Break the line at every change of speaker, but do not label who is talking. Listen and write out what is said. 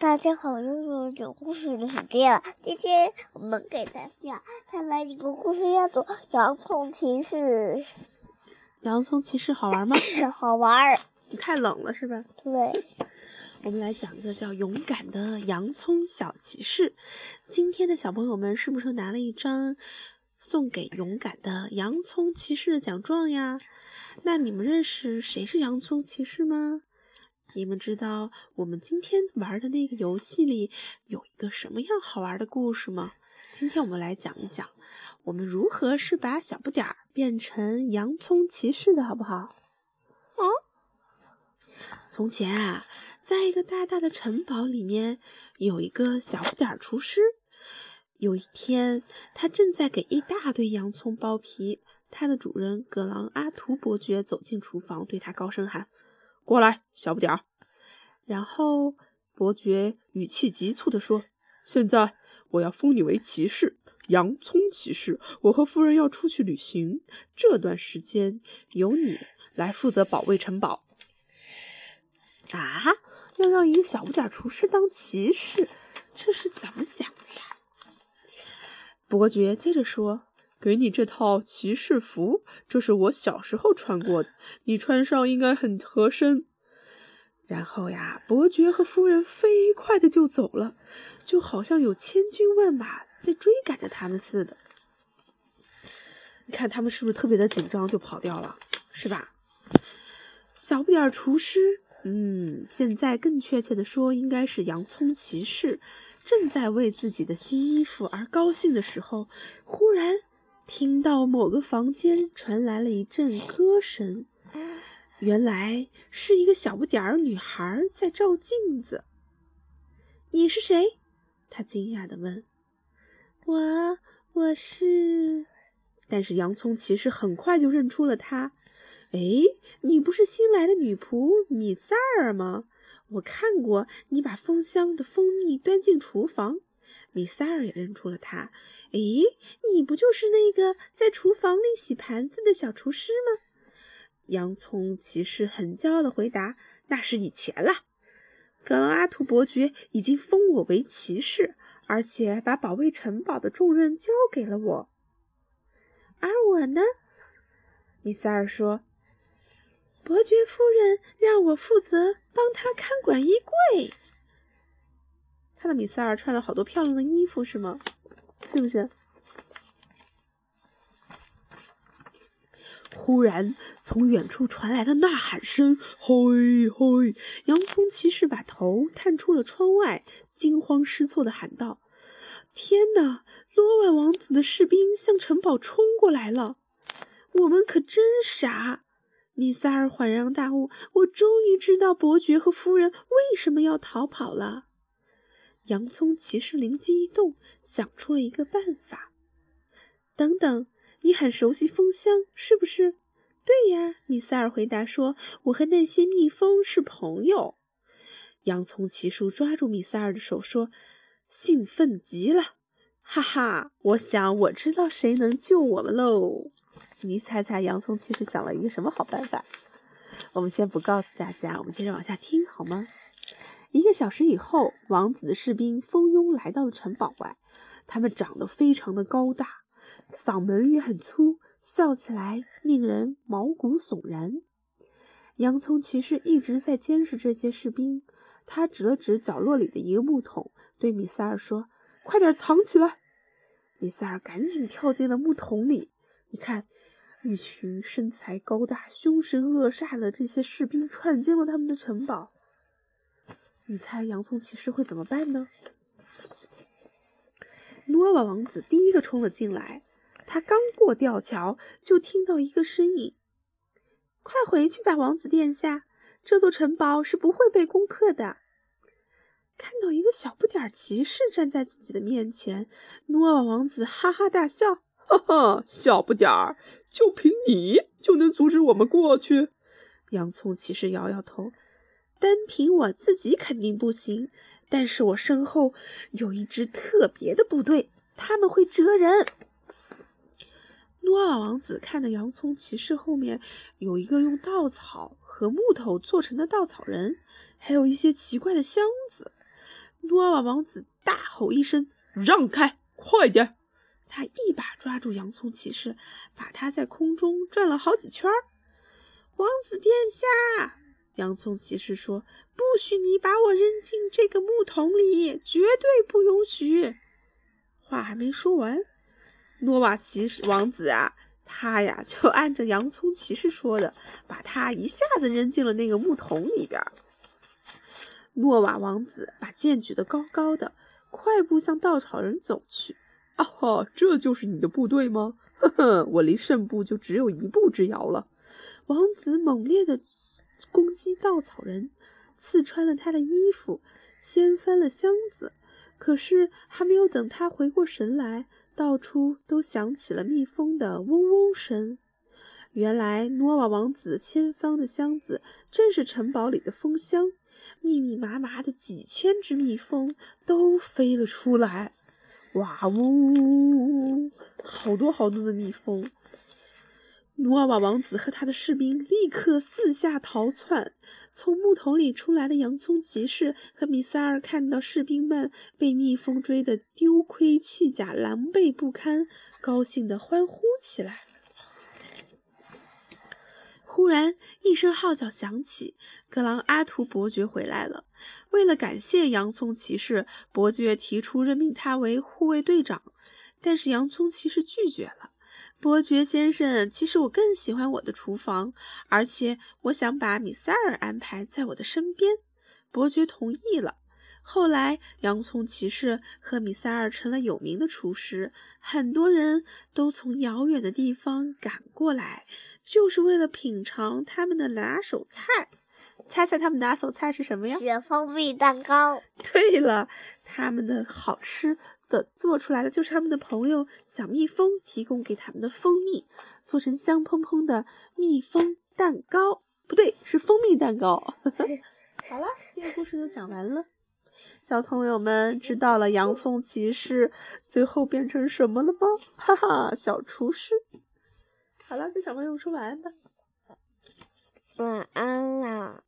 大家好，又是讲故事的时间了。今天我们给大家带来一个故事，叫做《洋葱骑士》。
洋葱骑士好玩吗？
好玩。
太冷了是吧？
对。
我们来讲一个叫《勇敢的洋葱小骑士》。今天的小朋友们是不是拿了一张送给勇敢的洋葱骑士的奖状呀？那你们认识谁是洋葱骑士吗？你们知道我们今天玩的那个游戏里有一个什么样好玩的故事吗？今天我们来讲一讲，我们如何是把小不点儿变成洋葱骑士的，好不好？
嗯。
从前啊，在一个大大的城堡里面，有一个小不点儿厨师。有一天，他正在给一大堆洋葱剥皮，他的主人葛朗阿图伯爵走进厨房，对他高声喊。过来，小不点儿。然后伯爵语气急促地说：“现在我要封你为骑士，洋葱骑士。我和夫人要出去旅行，这段时间由你来负责保卫城堡。”啊！要让一个小不点儿厨师当骑士，这是怎么想的呀？伯爵接着说。给你这套骑士服，这是我小时候穿过的，你穿上应该很合身。然后呀，伯爵和夫人飞快的就走了，就好像有千军万马在追赶着他们似的。你看他们是不是特别的紧张，就跑掉了，是吧？小不点儿厨师，嗯，现在更确切的说，应该是洋葱骑士，正在为自己的新衣服而高兴的时候，忽然。听到某个房间传来了一阵歌声，原来是一个小不点儿女孩在照镜子。你是谁？她惊讶地问。我，我是……但是洋葱骑士很快就认出了她。哎，你不是新来的女仆米塞尔吗？我看过你把蜂箱的蜂蜜端进厨房。米塞尔也认出了他。诶，你不就是那个在厨房里洗盘子的小厨师吗？洋葱骑士很骄傲地回答：“那是以前了。格朗阿图伯爵已经封我为骑士，而且把保卫城堡的重任交给了我。而我呢？”米塞尔说：“伯爵夫人让我负责帮他看管衣柜。”看到米塞尔穿了好多漂亮的衣服，是吗？是不是？忽然，从远处传来了呐喊声：“嘿，嘿！”洋葱骑士把头探出了窗外，惊慌失措的喊道：“天哪！罗万王子的士兵向城堡冲过来了！我们可真傻！”米塞尔恍然大悟：“我终于知道伯爵和夫人为什么要逃跑了。”洋葱骑士灵机一动，想出了一个办法。等等，你很熟悉蜂箱，是不是？对呀，米塞尔回答说：“我和那些蜜蜂是朋友。”洋葱骑士抓住米塞尔的手说：“兴奋极了，哈哈！我想我知道谁能救我们喽。你猜猜，洋葱骑士想了一个什么好办法？我们先不告诉大家，我们接着往下听好吗？一个小时以后，王子的士兵蜂拥来到了城堡外。他们长得非常的高大，嗓门也很粗，笑起来令人毛骨悚然。洋葱骑士一直在监视这些士兵。他指了指角落里的一个木桶，对米塞尔说：“快点藏起来！”米塞尔赶紧跳进了木桶里。你看，一群身材高大、凶神恶煞的这些士兵闯进了他们的城堡。你猜洋葱骑士会怎么办呢？诺瓦王子第一个冲了进来，他刚过吊桥，就听到一个声音：“快回去吧，王子殿下，这座城堡是不会被攻克的。”看到一个小不点儿骑士站在自己的面前，诺瓦王子哈哈大笑：“哈哈，小不点儿，就凭你就能阻止我们过去？”洋葱骑士摇摇头。单凭我自己肯定不行，但是我身后有一支特别的部队，他们会蜇人。诺尔王子看到洋葱骑士后面有一个用稻草和木头做成的稻草人，还有一些奇怪的箱子。诺瓦王子大吼一声：“让开，快点！”他一把抓住洋葱骑士，把他在空中转了好几圈。王子殿下，洋葱骑士说：“不许你把我扔进这个木桶里，绝对不允许！”话还没说完，诺瓦骑士王子啊，他呀就按着洋葱骑士说的，把他一下子扔进了那个木桶里边。诺瓦王子把剑举得高高的，快步向稻草人走去。啊哈，这就是你的部队吗？呵呵，我离胜部就只有一步之遥了。王子猛烈地攻击稻草人，刺穿了他的衣服，掀翻了箱子。可是还没有等他回过神来，到处都响起了蜜蜂的嗡嗡声。原来诺瓦王子掀翻的箱子正是城堡里的蜂箱，密密麻麻的几千只蜜蜂都飞了出来。哇呜！好多好多的蜜蜂。努尔瓦王子和他的士兵立刻四下逃窜。从木桶里出来的洋葱骑士和米萨尔看到士兵们被蜜蜂追得丢盔弃甲、狼狈不堪，高兴地欢呼起来。忽然，一声号角响起，格朗阿图伯爵回来了。为了感谢洋葱骑士，伯爵提出任命他为护卫队长，但是洋葱骑士拒绝了。伯爵先生，其实我更喜欢我的厨房，而且我想把米塞尔安排在我的身边。伯爵同意了。后来，洋葱骑士和米塞尔成了有名的厨师，很多人都从遥远的地方赶过来，就是为了品尝他们的拿手菜。猜猜他们拿手菜是什么呀？
雪蜂蜜蛋糕。
对了，他们的好吃的做出来的就是他们的朋友小蜜蜂提供给他们的蜂蜜，做成香喷喷的蜜蜂蛋糕。不对，是蜂蜜蛋糕。好了，这个故事就讲完了。小朋友们知道了洋葱骑士最后变成什么了吗？哈哈，小厨师。好了，跟小朋友说晚安吧。
晚安啦。